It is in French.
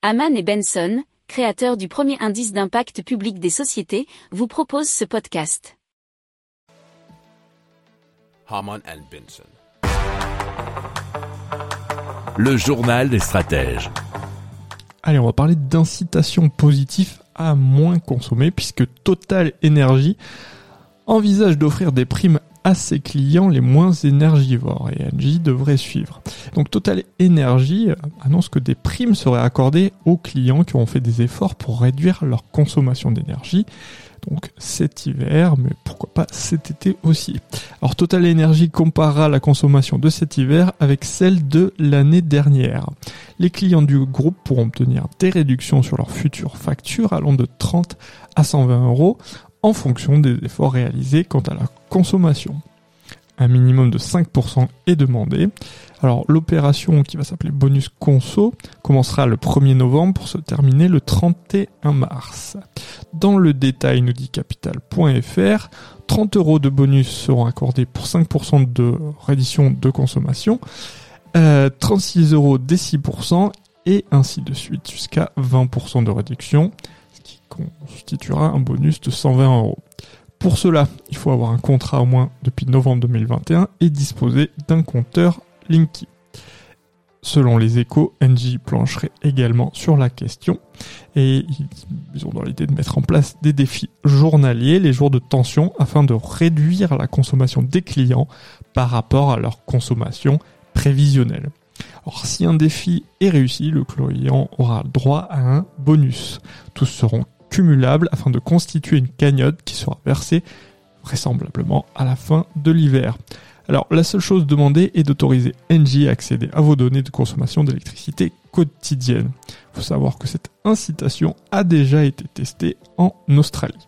Haman et Benson, créateurs du premier indice d'impact public des sociétés, vous proposent ce podcast. Haman and Benson. Le journal des stratèges. Allez, on va parler d'incitation positive à moins consommer puisque Total Energy envisage d'offrir des primes à ses clients les moins énergivores et Engie devrait suivre. Donc Total Energy annonce que des primes seraient accordées aux clients qui ont fait des efforts pour réduire leur consommation d'énergie. Donc cet hiver, mais pourquoi pas cet été aussi. Alors Total Energy comparera la consommation de cet hiver avec celle de l'année dernière. Les clients du groupe pourront obtenir des réductions sur leurs futures factures allant de 30 à 120 euros en fonction des efforts réalisés quant à la consommation. Un minimum de 5% est demandé. Alors l'opération qui va s'appeler bonus conso commencera le 1er novembre pour se terminer le 31 mars. Dans le détail, nous dit capital.fr, 30 euros de bonus seront accordés pour 5% de reddition de consommation, 36 euh, euros des 6% et ainsi de suite jusqu'à 20% de réduction constituera un bonus de 120 euros. Pour cela, il faut avoir un contrat au moins depuis novembre 2021 et disposer d'un compteur Linky. Selon les échos, NG plancherait également sur la question et ils ont dans l'idée de mettre en place des défis journaliers, les jours de tension, afin de réduire la consommation des clients par rapport à leur consommation prévisionnelle. Or, si un défi est réussi, le client aura droit à un bonus. Tous seront cumulable afin de constituer une cagnotte qui sera versée vraisemblablement à la fin de l'hiver. Alors la seule chose demandée est d'autoriser Engie à accéder à vos données de consommation d'électricité quotidienne. Il faut savoir que cette incitation a déjà été testée en Australie.